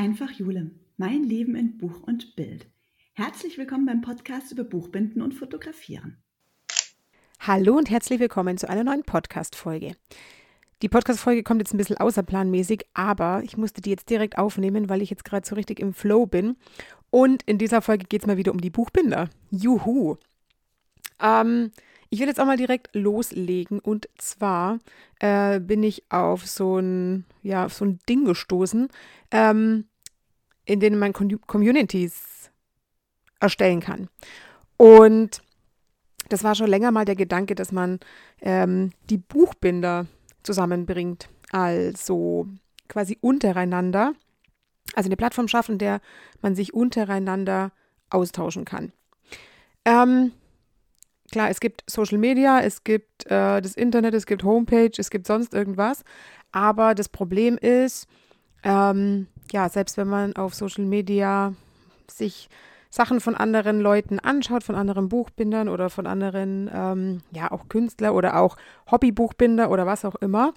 Einfach Jule, mein Leben in Buch und Bild. Herzlich willkommen beim Podcast über Buchbinden und Fotografieren. Hallo und herzlich willkommen zu einer neuen Podcast-Folge. Die Podcast-Folge kommt jetzt ein bisschen außerplanmäßig, aber ich musste die jetzt direkt aufnehmen, weil ich jetzt gerade so richtig im Flow bin. Und in dieser Folge geht es mal wieder um die Buchbinder. Juhu! Ähm, ich will jetzt auch mal direkt loslegen und zwar äh, bin ich auf so ein, ja, auf so ein Ding gestoßen, ähm, in dem man Communities erstellen kann. Und das war schon länger mal der Gedanke, dass man ähm, die Buchbinder zusammenbringt, also quasi untereinander, also eine Plattform schaffen, in der man sich untereinander austauschen kann. Ähm, Klar, es gibt Social Media, es gibt äh, das Internet, es gibt Homepage, es gibt sonst irgendwas. Aber das Problem ist, ähm, ja, selbst wenn man auf Social Media sich Sachen von anderen Leuten anschaut, von anderen Buchbindern oder von anderen, ähm, ja, auch Künstler oder auch Hobbybuchbinder oder was auch immer,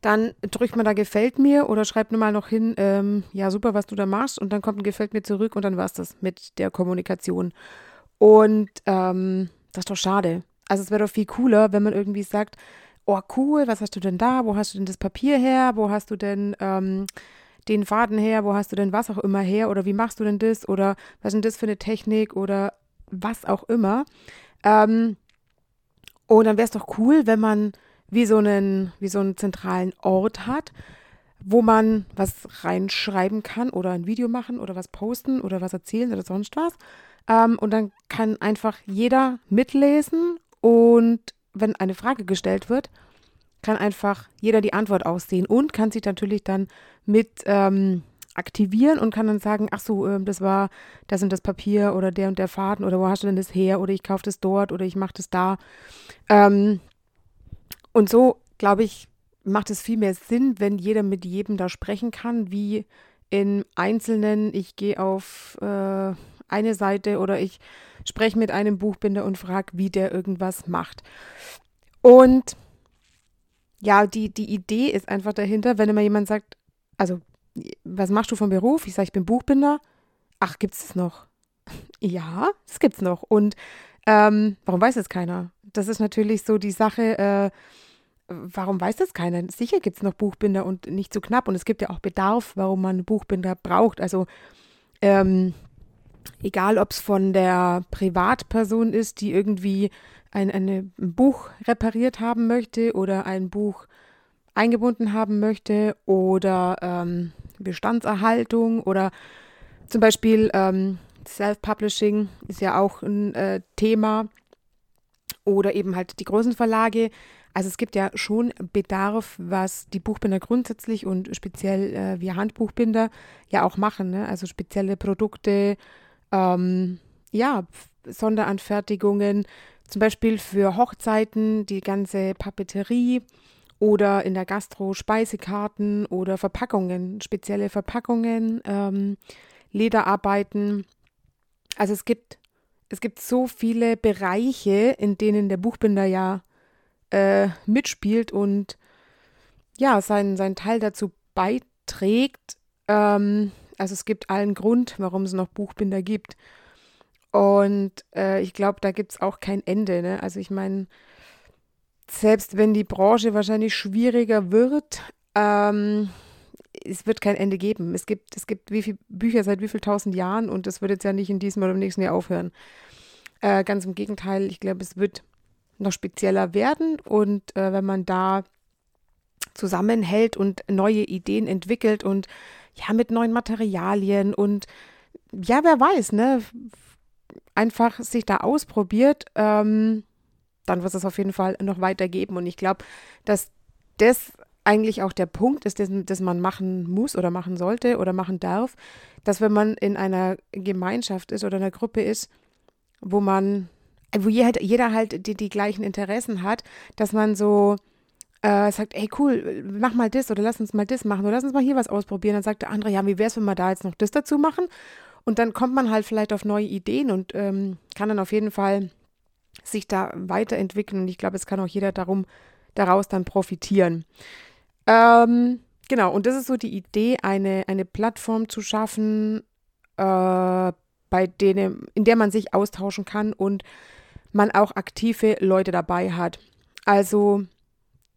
dann drückt man da gefällt mir oder schreibt nur mal noch hin, ähm, ja, super, was du da machst und dann kommt ein gefällt mir zurück und dann war es das mit der Kommunikation. Und ähm, das ist doch schade. Also es wäre doch viel cooler, wenn man irgendwie sagt, oh cool, was hast du denn da? Wo hast du denn das Papier her? Wo hast du denn ähm, den Faden her? Wo hast du denn was auch immer her? Oder wie machst du denn das? Oder was ist denn das für eine Technik? Oder was auch immer. Ähm, und dann wäre es doch cool, wenn man wie so einen, wie so einen zentralen Ort hat, wo man was reinschreiben kann oder ein Video machen oder was posten oder was erzählen oder sonst was. Ähm, und dann kann einfach jeder mitlesen und wenn eine Frage gestellt wird, kann einfach jeder die Antwort aussehen und kann sich natürlich dann mit ähm, aktivieren und kann dann sagen, ach so, äh, das war das und das Papier oder der und der Faden oder wo hast du denn das her oder ich kaufe das dort oder ich mache das da. Ähm, und so, glaube ich, macht es viel mehr Sinn, wenn jeder mit jedem da sprechen kann, wie in Einzelnen, ich gehe auf äh, eine Seite oder ich spreche mit einem Buchbinder und frage, wie der irgendwas macht. Und ja, die, die Idee ist einfach dahinter, wenn immer jemand sagt, also, was machst du vom Beruf? Ich sage, ich bin Buchbinder. Ach, gibt es noch? ja, es noch. Und ähm, warum weiß es keiner? Das ist natürlich so die Sache, äh, warum weiß das keiner? Sicher gibt es noch Buchbinder und nicht so knapp. Und es gibt ja auch Bedarf, warum man Buchbinder braucht. Also ähm, egal ob es von der Privatperson ist, die irgendwie ein, ein Buch repariert haben möchte oder ein Buch eingebunden haben möchte oder ähm, Bestandserhaltung oder zum Beispiel ähm, Self-Publishing ist ja auch ein äh, Thema oder eben halt die großen Verlage. Also es gibt ja schon Bedarf, was die Buchbinder grundsätzlich und speziell äh, wir Handbuchbinder ja auch machen. Ne? Also spezielle Produkte, ähm, ja, Sonderanfertigungen, zum Beispiel für Hochzeiten, die ganze Papeterie oder in der Gastro Speisekarten oder Verpackungen, spezielle Verpackungen, ähm, Lederarbeiten. Also es gibt, es gibt so viele Bereiche, in denen der Buchbinder ja äh, mitspielt und ja, seinen, seinen Teil dazu beiträgt, ähm, also es gibt allen Grund, warum es noch Buchbinder gibt. Und äh, ich glaube, da gibt es auch kein Ende. Ne? Also ich meine, selbst wenn die Branche wahrscheinlich schwieriger wird, ähm, es wird kein Ende geben. Es gibt, es gibt wie viele Bücher seit wie vielen tausend Jahren und das wird jetzt ja nicht in diesem oder im nächsten Jahr aufhören. Äh, ganz im Gegenteil, ich glaube, es wird noch spezieller werden und äh, wenn man da zusammenhält und neue Ideen entwickelt und ja, mit neuen Materialien und ja, wer weiß, ne? Einfach sich da ausprobiert, ähm, dann wird es auf jeden Fall noch weitergeben. Und ich glaube, dass das eigentlich auch der Punkt ist, den, das man machen muss oder machen sollte oder machen darf, dass wenn man in einer Gemeinschaft ist oder einer Gruppe ist, wo man, wo jeder halt die, die gleichen Interessen hat, dass man so äh, sagt, ey cool, mach mal das oder lass uns mal das machen oder lass uns mal hier was ausprobieren. Dann sagt der andere, ja, wie wäre es, wenn wir da jetzt noch das dazu machen? Und dann kommt man halt vielleicht auf neue Ideen und ähm, kann dann auf jeden Fall sich da weiterentwickeln. Und ich glaube, es kann auch jeder darum, daraus dann profitieren. Ähm, genau, und das ist so die Idee, eine, eine Plattform zu schaffen, äh, bei denen, in der man sich austauschen kann und man auch aktive Leute dabei hat. Also,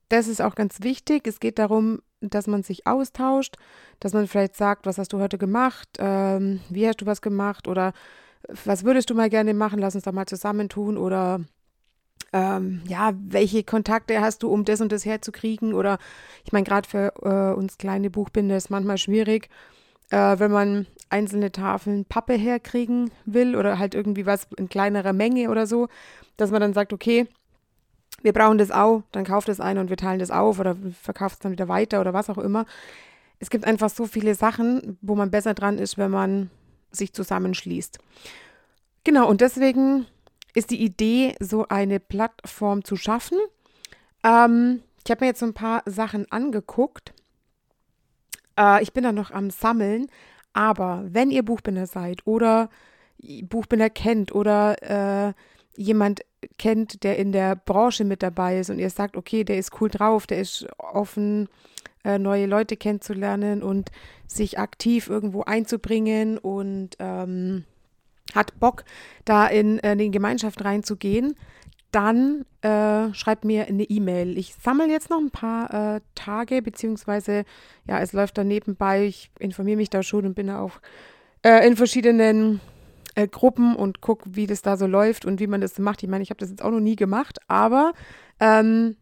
das ist auch ganz wichtig. Es geht darum, dass man sich austauscht, dass man vielleicht sagt, was hast du heute gemacht, ähm, wie hast du was gemacht oder was würdest du mal gerne machen, lass uns doch mal zusammentun oder ähm, ja, welche Kontakte hast du, um das und das herzukriegen oder ich meine, gerade für äh, uns kleine Buchbinder ist manchmal schwierig, äh, wenn man einzelne Tafeln Pappe herkriegen will oder halt irgendwie was in kleinerer Menge oder so, dass man dann sagt, okay, wir brauchen das auch, dann kauft es ein und wir teilen das auf oder verkauft es dann wieder weiter oder was auch immer. Es gibt einfach so viele Sachen, wo man besser dran ist, wenn man sich zusammenschließt. Genau, und deswegen ist die Idee, so eine Plattform zu schaffen. Ähm, ich habe mir jetzt so ein paar Sachen angeguckt. Äh, ich bin da noch am Sammeln, aber wenn ihr Buchbinder seid oder Buchbinder kennt oder äh, jemand kennt, der in der Branche mit dabei ist und ihr sagt, okay, der ist cool drauf, der ist offen, äh, neue Leute kennenzulernen und sich aktiv irgendwo einzubringen und ähm, hat Bock, da in, äh, in die Gemeinschaft reinzugehen, dann äh, schreibt mir eine E-Mail. Ich sammle jetzt noch ein paar äh, Tage, beziehungsweise, ja, es läuft da nebenbei. Ich informiere mich da schon und bin da auch äh, in verschiedenen äh, Gruppen und gucke, wie das da so läuft und wie man das macht. Ich meine, ich habe das jetzt auch noch nie gemacht, aber ähm,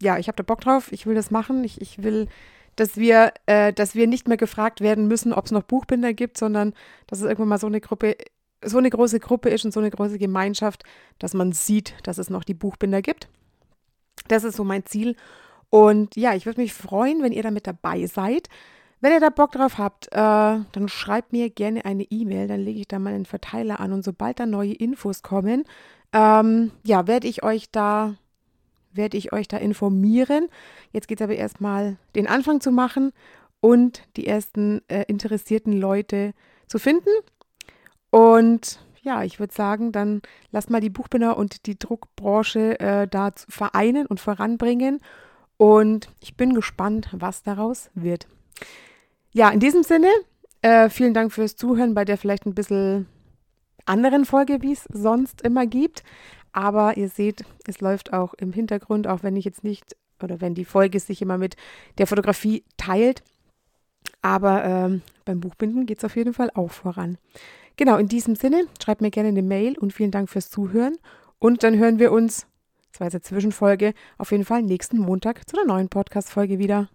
ja, ich habe da Bock drauf. Ich will das machen. Ich, ich will, dass wir, äh, dass wir nicht mehr gefragt werden müssen, ob es noch Buchbinder gibt, sondern dass es irgendwann mal so eine Gruppe, so eine große Gruppe ist und so eine große Gemeinschaft, dass man sieht, dass es noch die Buchbinder gibt. Das ist so mein Ziel. Und ja, ich würde mich freuen, wenn ihr da mit dabei seid. Wenn ihr da Bock drauf habt, äh, dann schreibt mir gerne eine E-Mail, dann lege ich da mal einen Verteiler an und sobald da neue Infos kommen, ähm, ja, werde ich euch da werde ich euch da informieren. Jetzt geht es aber erstmal den Anfang zu machen und die ersten äh, interessierten Leute zu finden. Und ja, ich würde sagen, dann lasst mal die Buchbinder und die Druckbranche äh, da vereinen und voranbringen. Und ich bin gespannt, was daraus wird. Ja, in diesem Sinne, äh, vielen Dank fürs Zuhören bei der vielleicht ein bisschen anderen Folge, wie es sonst immer gibt. Aber ihr seht, es läuft auch im Hintergrund, auch wenn ich jetzt nicht oder wenn die Folge sich immer mit der Fotografie teilt. Aber ähm, beim Buchbinden geht es auf jeden Fall auch voran. Genau, in diesem Sinne, schreibt mir gerne eine Mail und vielen Dank fürs Zuhören. Und dann hören wir uns, das war jetzt Zwischenfolge, auf jeden Fall nächsten Montag zu einer neuen Podcast-Folge wieder.